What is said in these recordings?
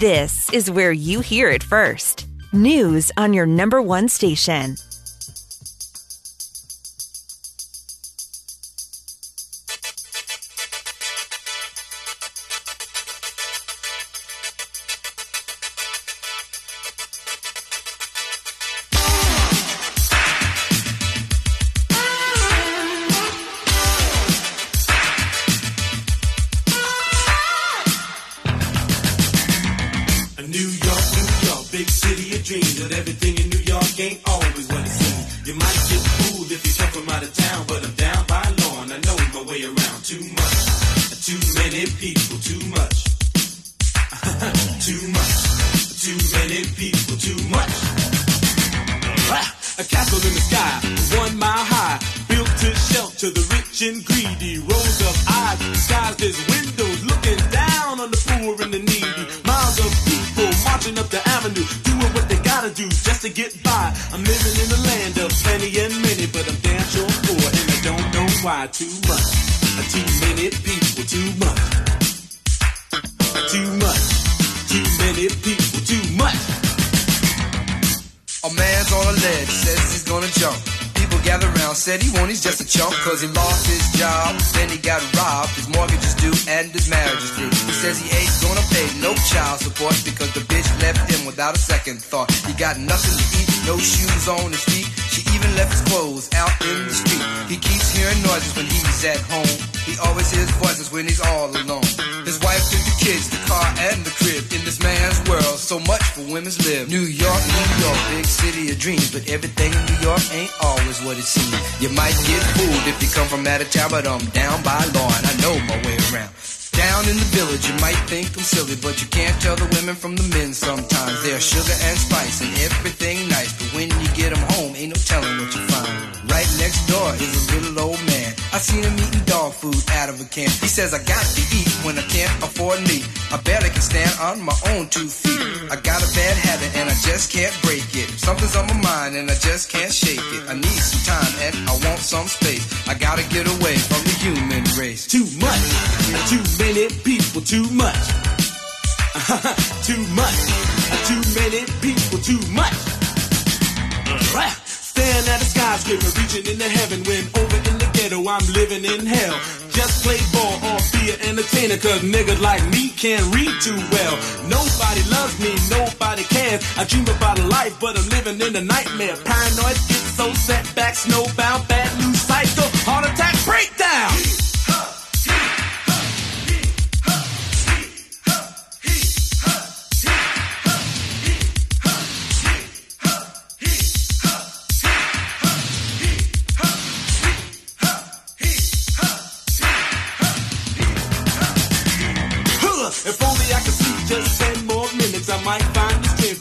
This is where you hear it first. News on your number one station. Women from the men sometimes. They're sugar and spice and everything nice, but when you get them home, ain't no telling what you find. Right next door is a little old man. I seen him eating dog food out of a can. He says, I got to eat when I can't afford meat. I barely can stand on my own two feet. I got a bad habit and I just can't break it. Something's on my mind and I just can't shake it. I need some time and I want some space. I gotta get away from the human race. Too much, too many people, too much, too much, too many people, too much. Staring at the skyscraper, reaching into heaven when over in the ghetto I'm living in hell. Just play ball or be an entertainer, cause niggas like me can't read too well. Nobody loves me, nobody cares. I dream about a life, but I'm living in a nightmare. Paranoid, schizo, setback, snowbound, bad news cycle, heart attack, breakdown.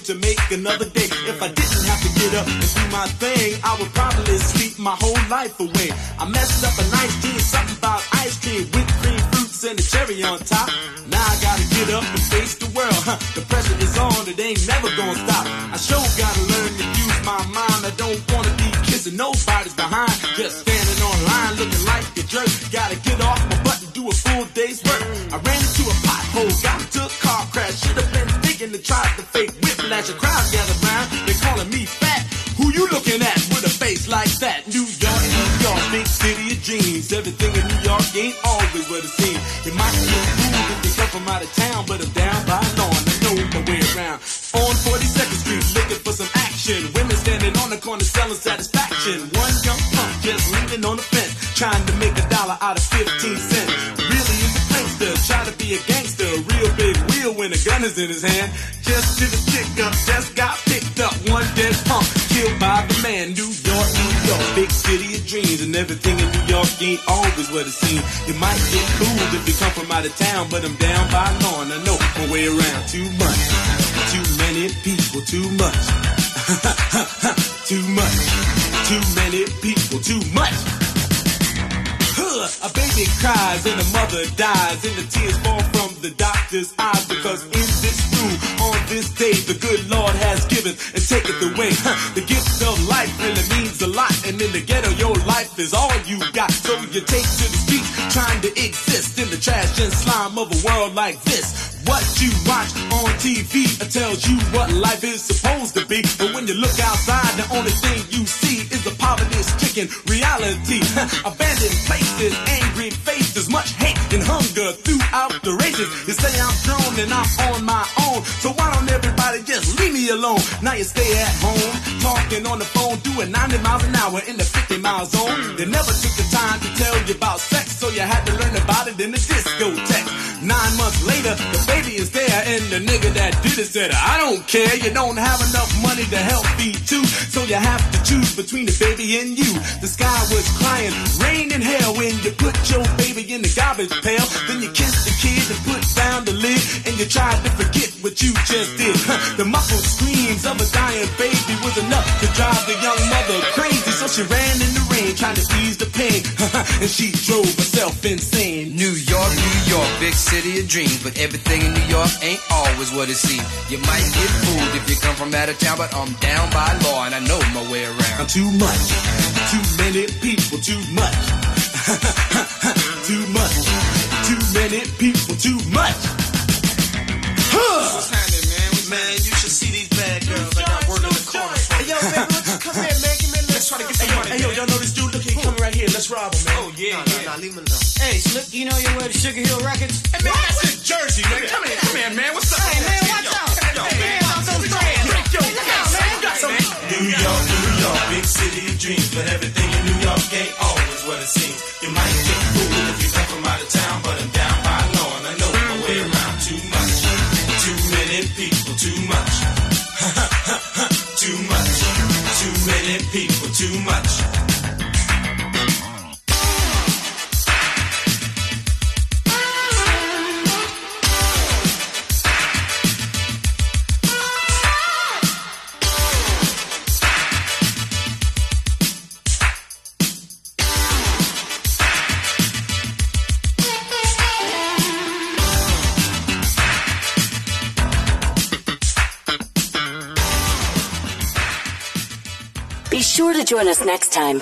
To make another day. If I didn't have to get up and do my thing, I would probably sleep my whole life away. I messed up a nice dream, something about ice cream, whipped cream, fruits, and a cherry on top. Now I gotta get up and face the world. Huh, the pressure is on, it ain't never gonna stop. I sure gotta learn to use my mind. I don't wanna be kissing nobody's behind. Just standing online looking like a jerk. Gotta get off my butt and do a full day's work. I ran into a pothole, got into a car crash. Should have been thinking to try to fake A crowd gathered round, they calling me fat. Who you looking at with a face like that? New York, New York, big city of dreams. Everything in New York ain't always what it seems. It might be cool if you come from out of town, but I'm down by law and I know my way around. On 42nd Street, looking for some action. Women standing on the corner selling satisfaction. One young punk just leaning on the fence, trying to make a dollar out of 15 cents. Really is a prankster, try to be a gangster. When a gun is in his hand. Just to the stick up, just got picked up. One dead punk, killed by the man. New York, New York, big city of dreams. And everything in New York ain't always what it seems. You might get fooled if you come from out of town, but I'm down by law I know my way around too much. Too many people, too much. too much. Too many people, too much. A baby cries and a mother dies, and the tears fall from the doctor's eyes because in this room, on this day, the good Lord has given and taken away. The gift of life really means a lot, and in the ghetto, your life is all you got. So you take to the streets, trying to exist in the trash and slime of a world like this. What you watch on TV tells you what life is supposed to be. But when you look outside, the only thing you see is the poverty-stricken reality. Abandoned places, angry faces, much hate and hunger throughout the races. You say I'm grown and I'm on my own, so why don't everybody just leave me alone? Now you stay at home, talking on the phone, doing 90 miles an hour in the 50 mile zone. They never took the time to tell you about sex, so you had to learn about it in the discotheque. Nine months later, the baby is there, and the nigga that did it said, I don't care, you don't have enough money to help feed two, so you have to choose between the baby and you. The sky was crying, rain and hell when you put your baby in the garbage pail. Then you kissed the kid and put down the lid, and you tried to forget what you just did. The muffled screams of a dying baby was enough to drive the young mother crazy, so she ran in the trying to ease the pain, and she drove herself insane. New York, New York, big city of dreams, but everything in New York ain't always what it seems. You might get fooled if you come from out of town, but I'm down by law and I know my way around. Too much, too many people, too much, too much, too many people, too much. What's man? You should see these bad girls. I got work in the corner. Hey, yo, baby, let's come here, man. Give me a Let's try to get some money. Hey, yo, y'all know this Let's rob him, man. Oh, yeah, no, yeah. No, no, leave him alone. Hey, Slip, you know you wear the Sugar Hill Records? Hey, man, that's in Jersey, man. Come here, come here, man. What's up? Hey, man, watch out. Yo, Hey, man. man, I'm so sorry. Yo, Look out, man. got some. New York, New York, big city of dreams, but everything in New York ain't always what it seems. You might get fooled if you come from out of town, but I'm down by law and I know my way around too much. Too many people, too much. too much. Too many people, too much. Join us next time.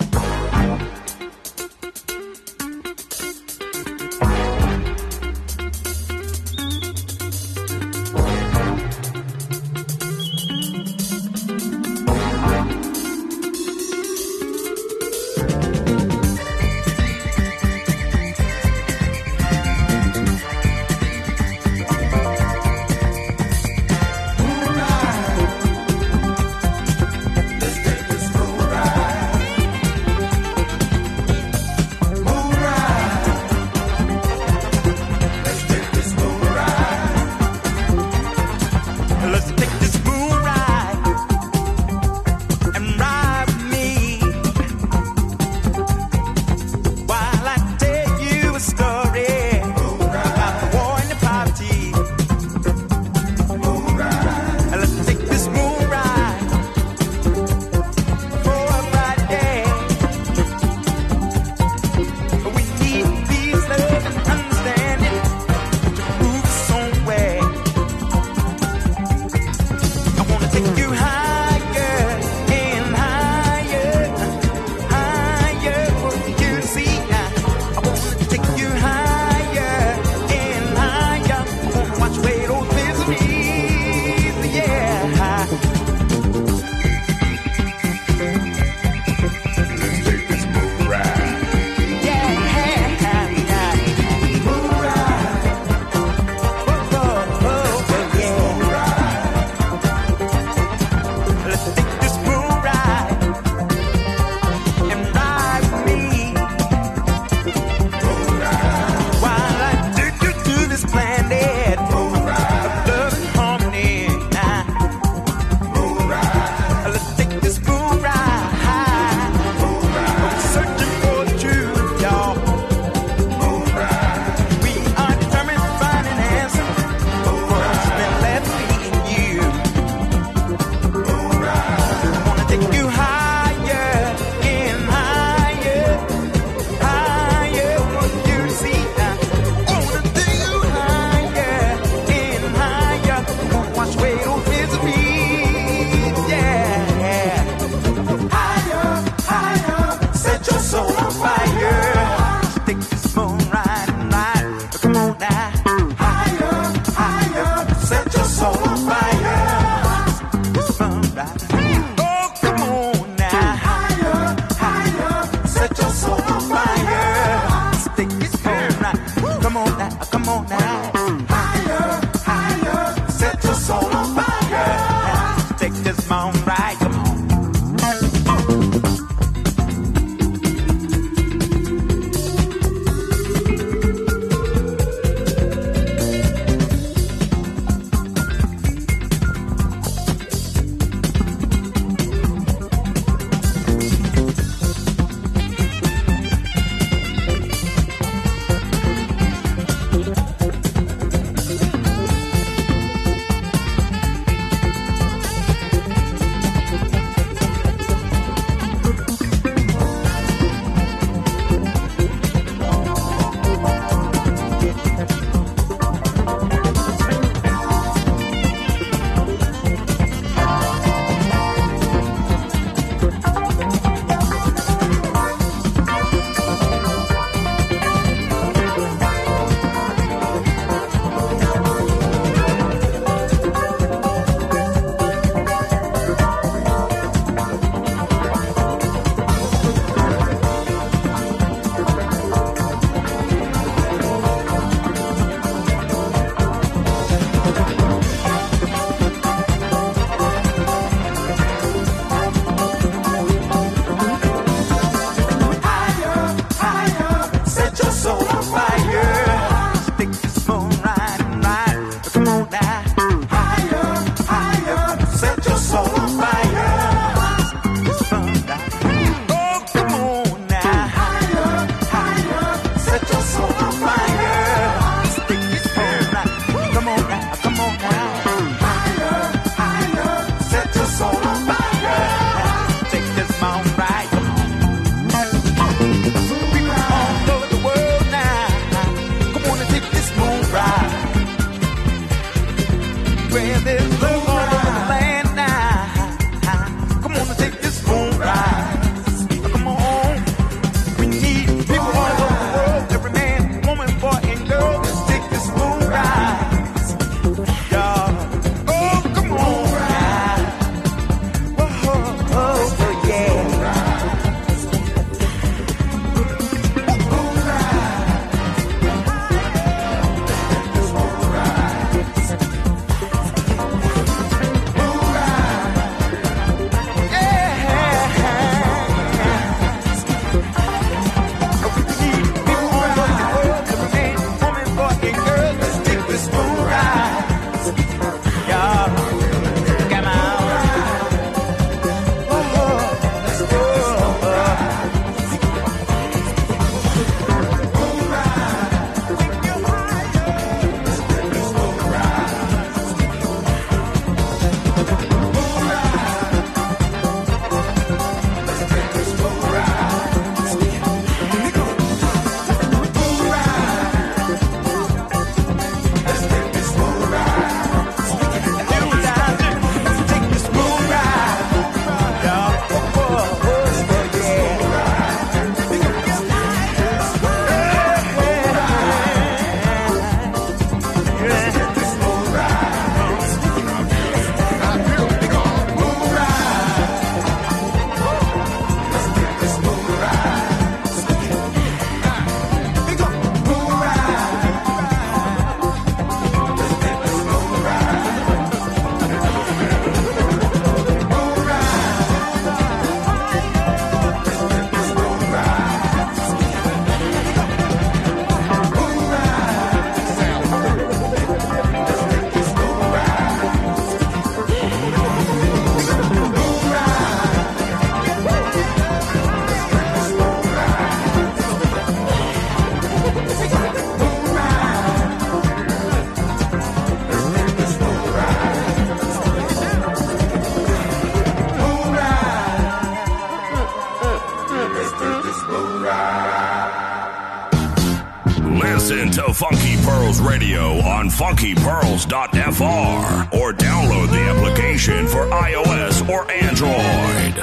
funkypearls.fr or download the application for iOS or Android.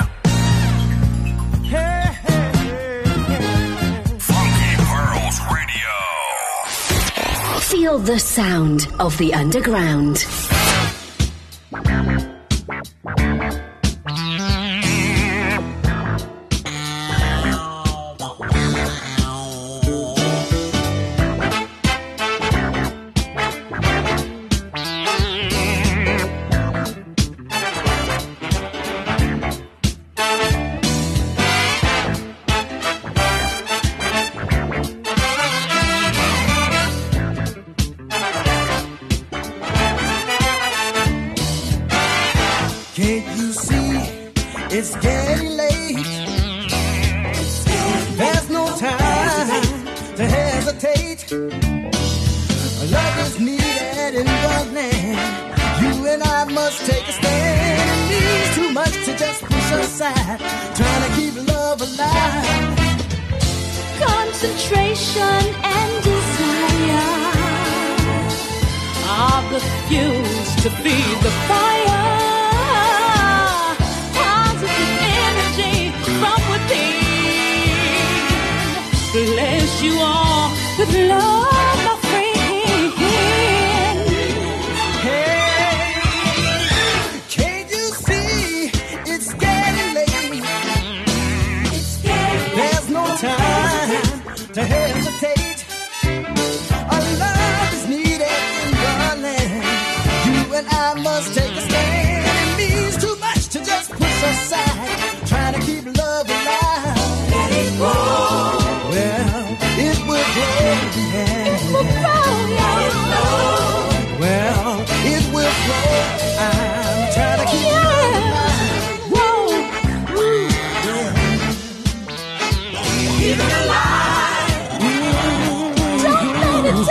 Feel the sound of the underground.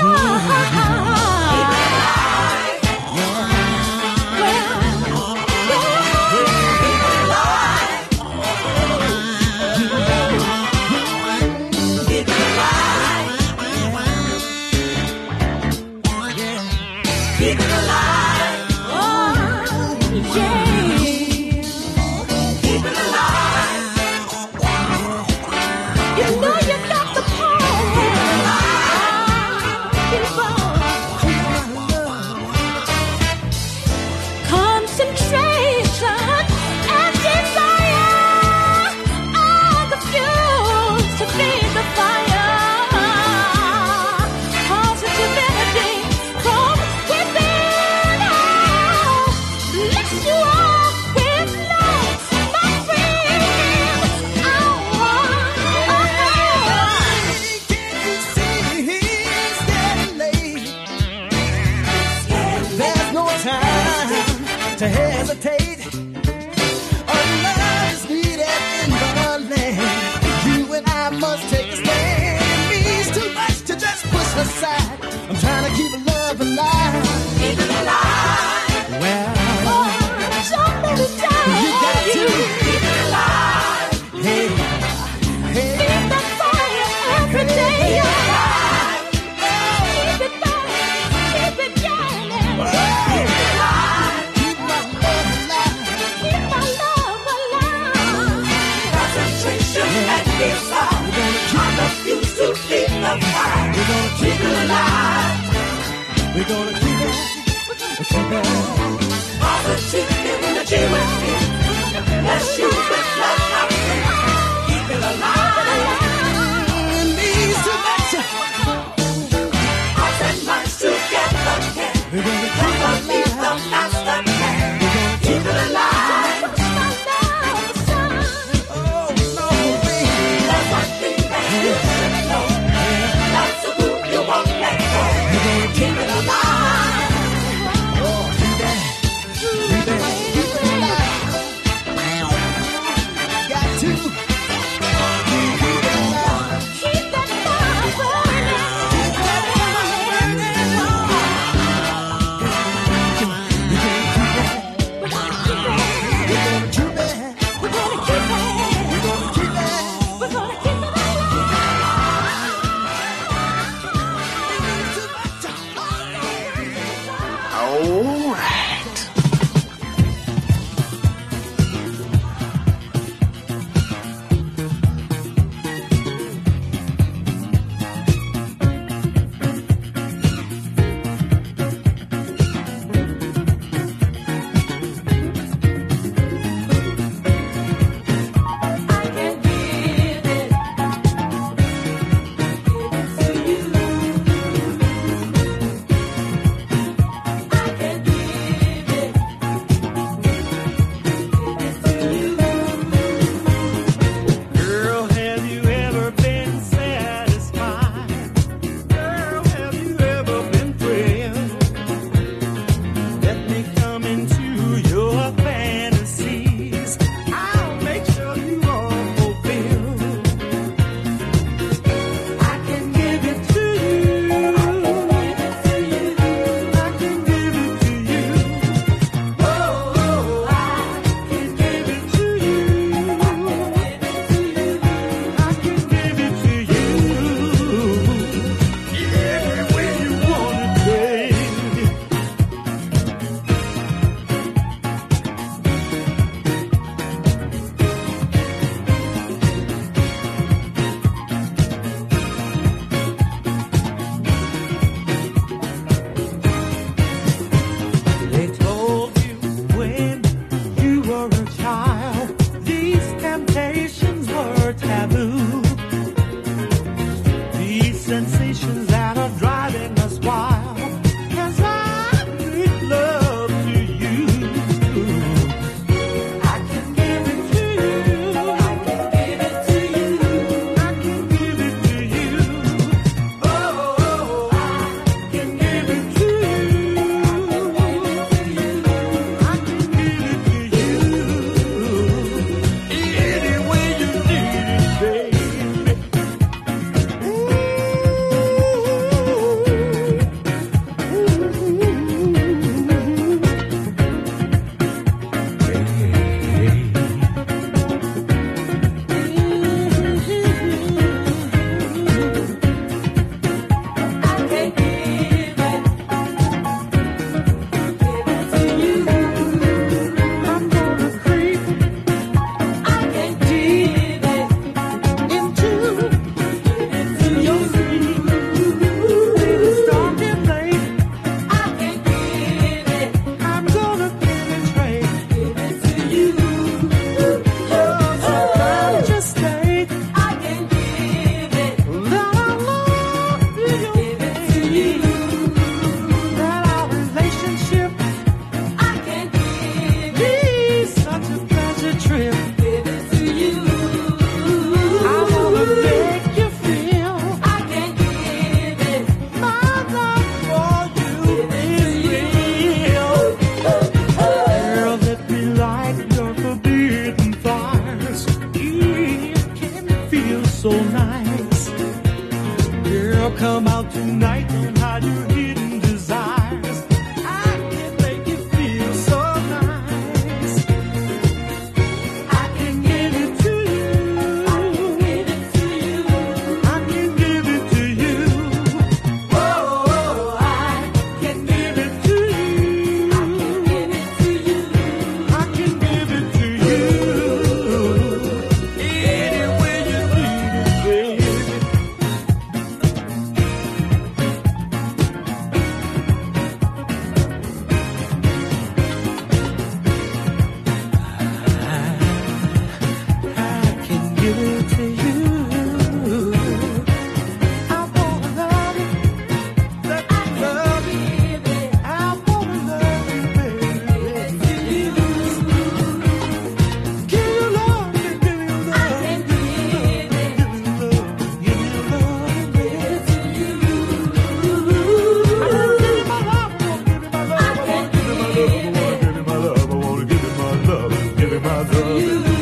Yeah! mother. You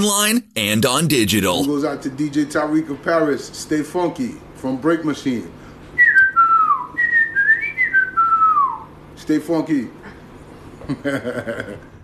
online and on digital. Goes out to DJ Tyreek of Paris. Stay funky from Break Machine. Stay funky.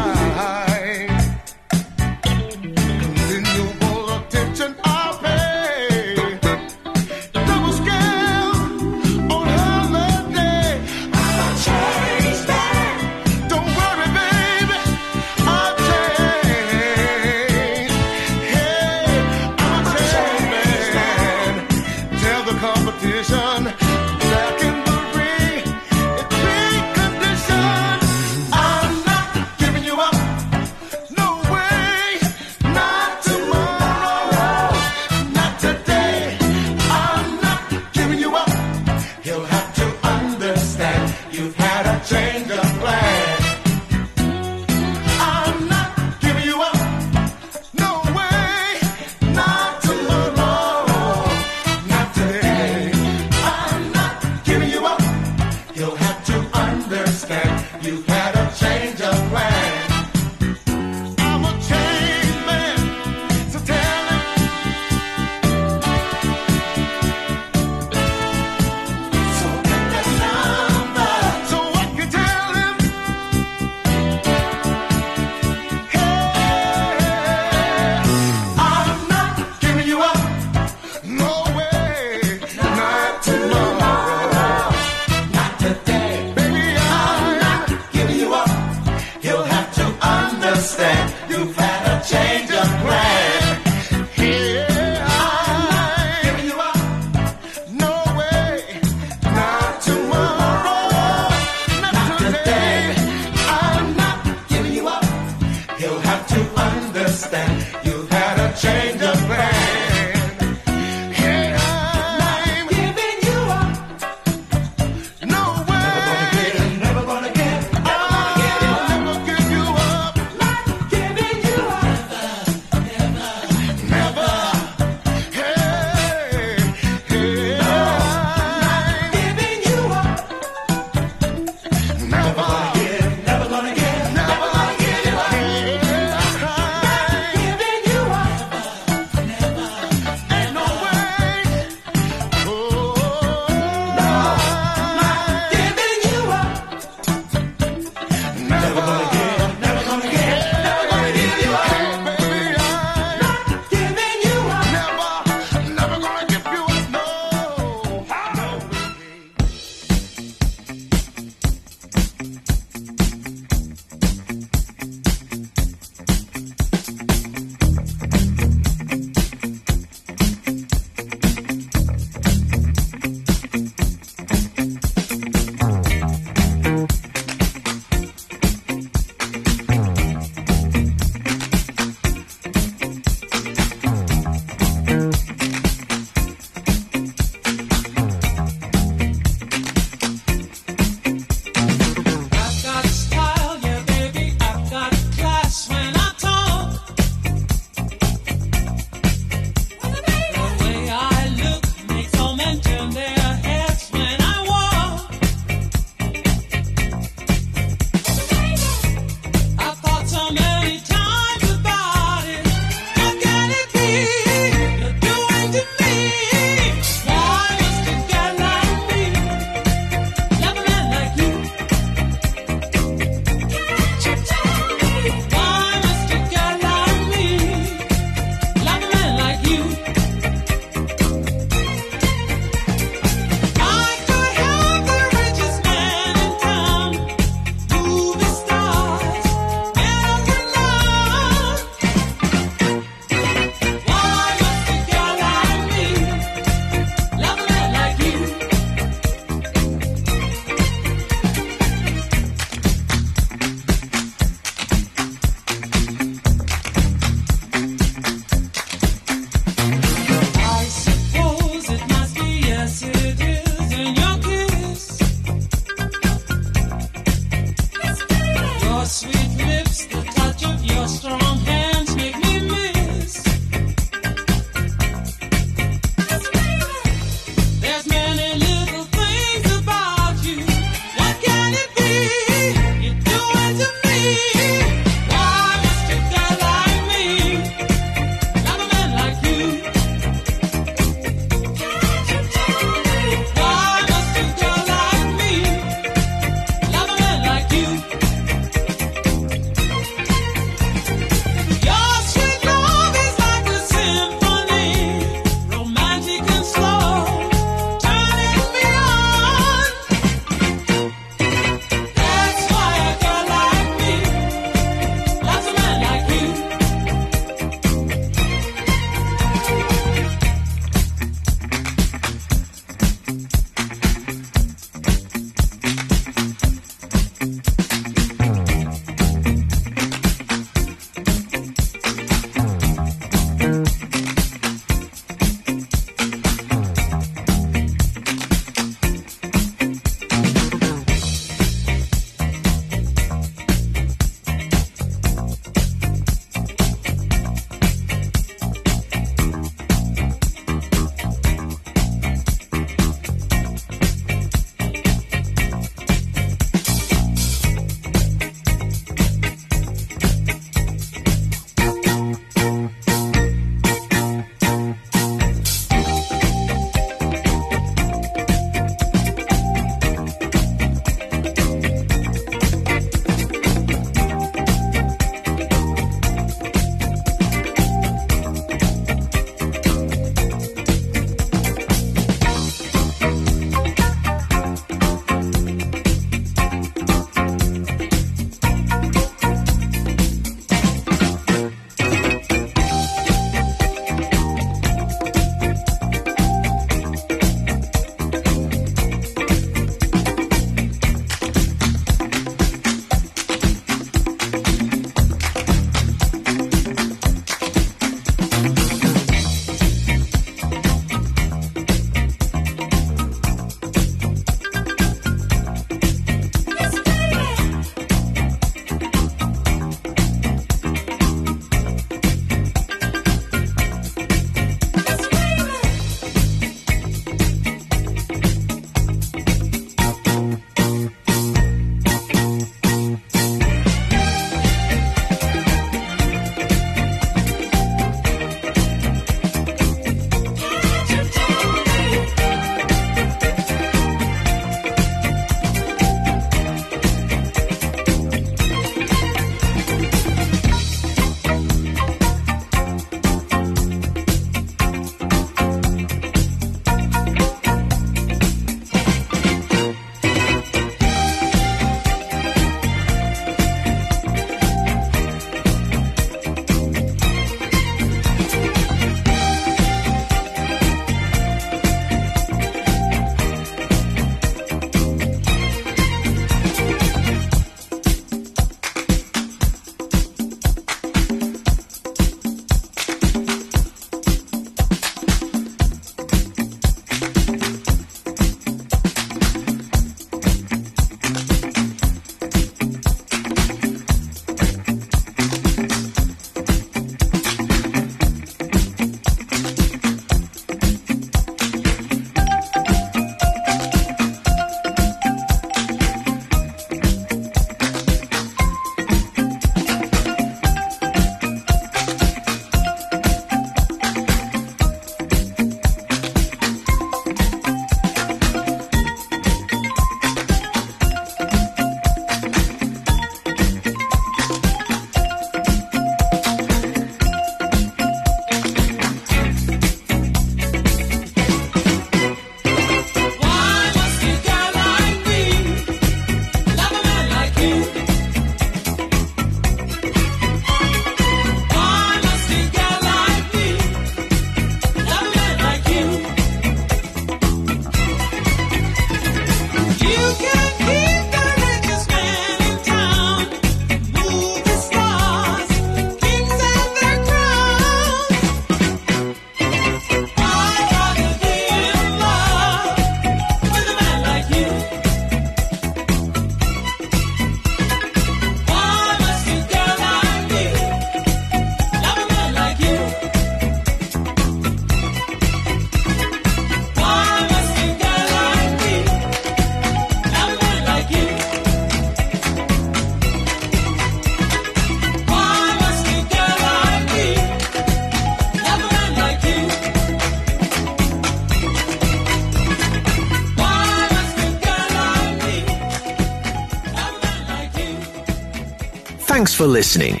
listening.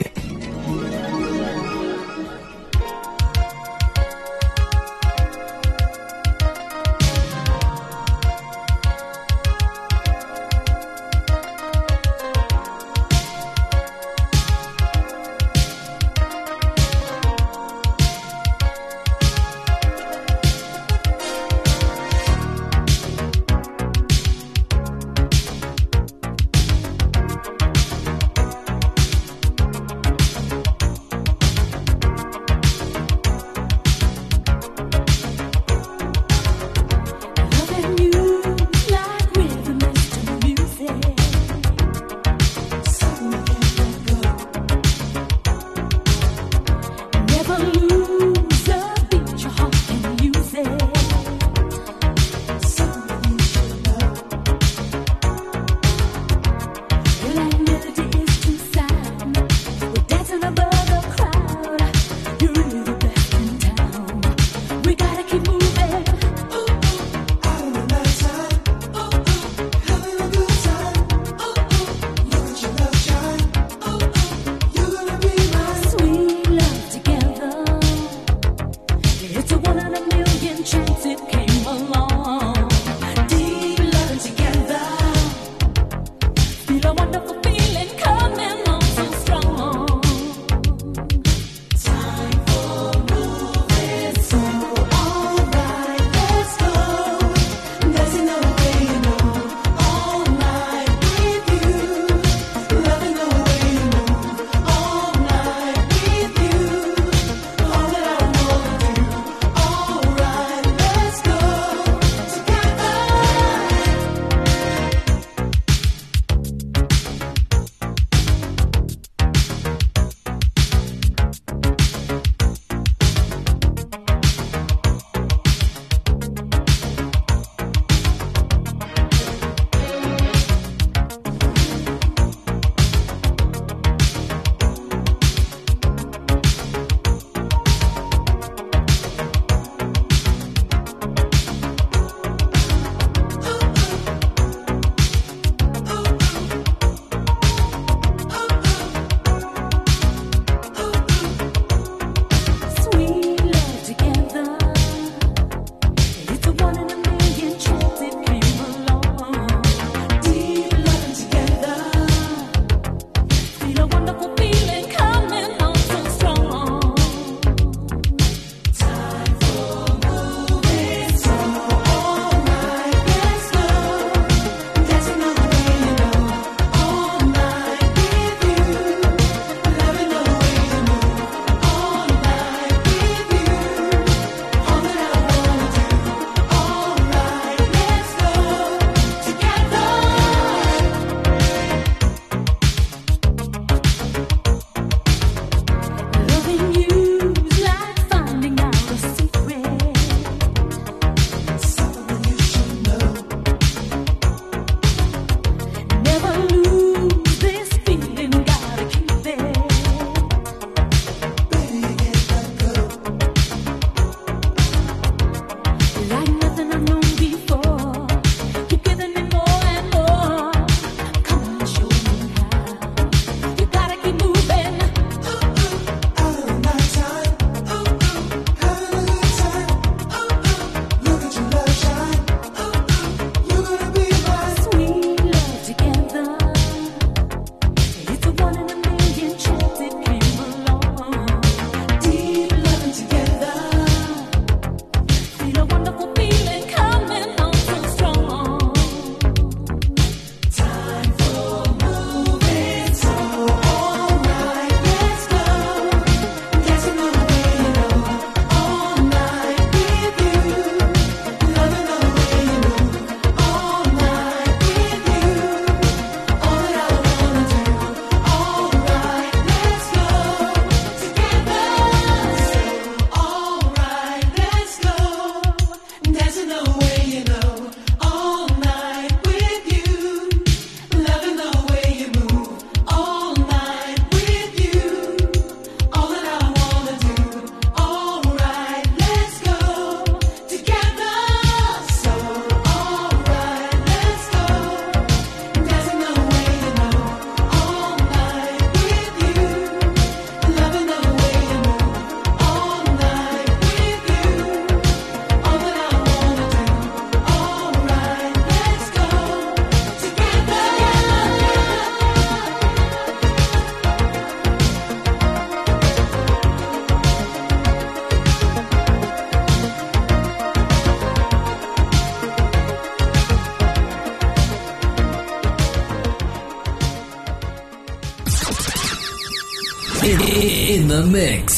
Mix.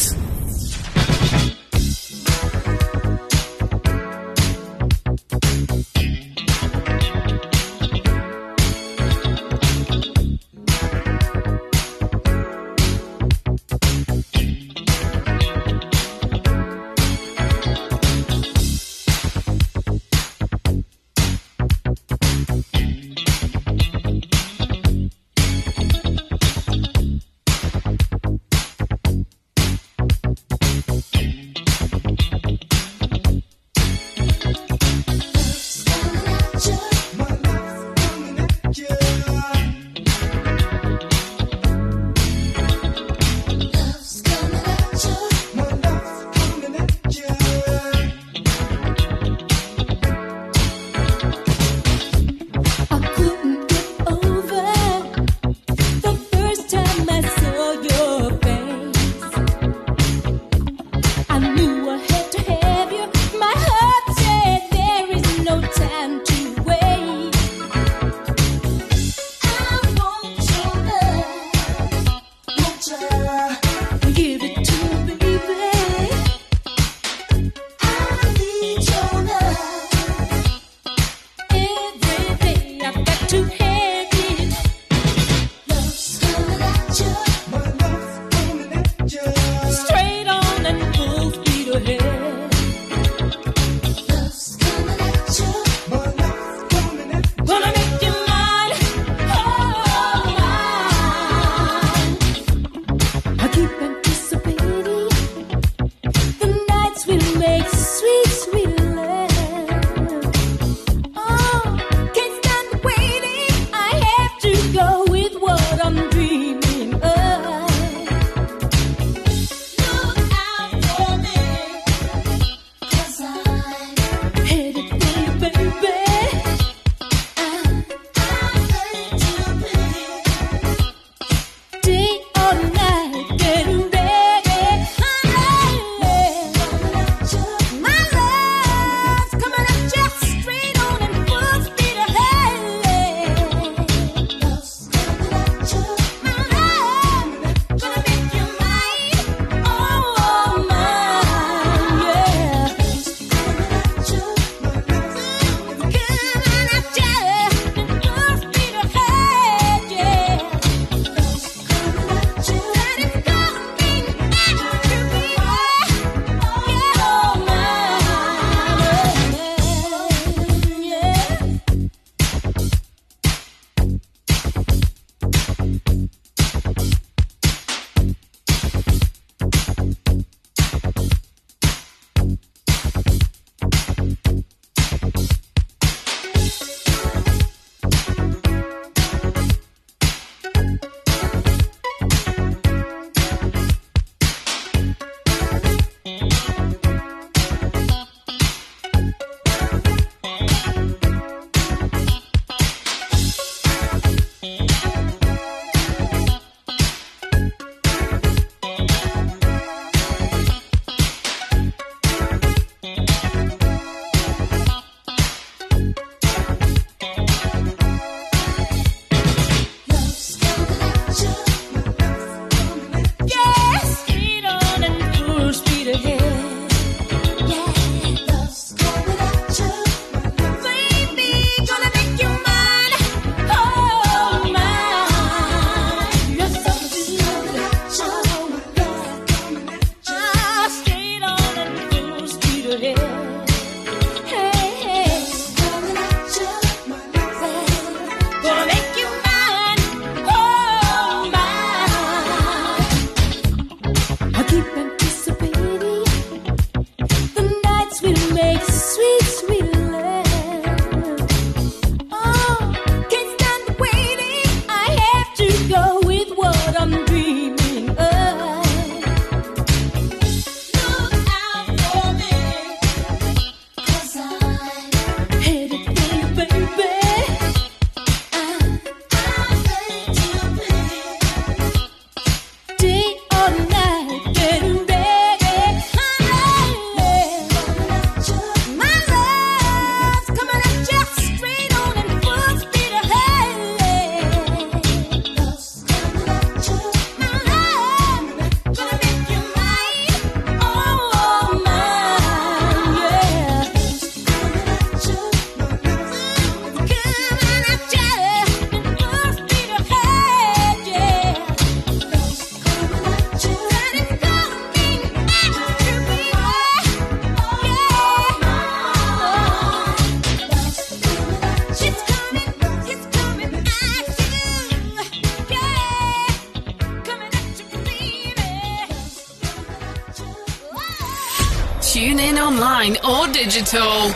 Digital.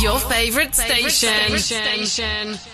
Your favorite station. station.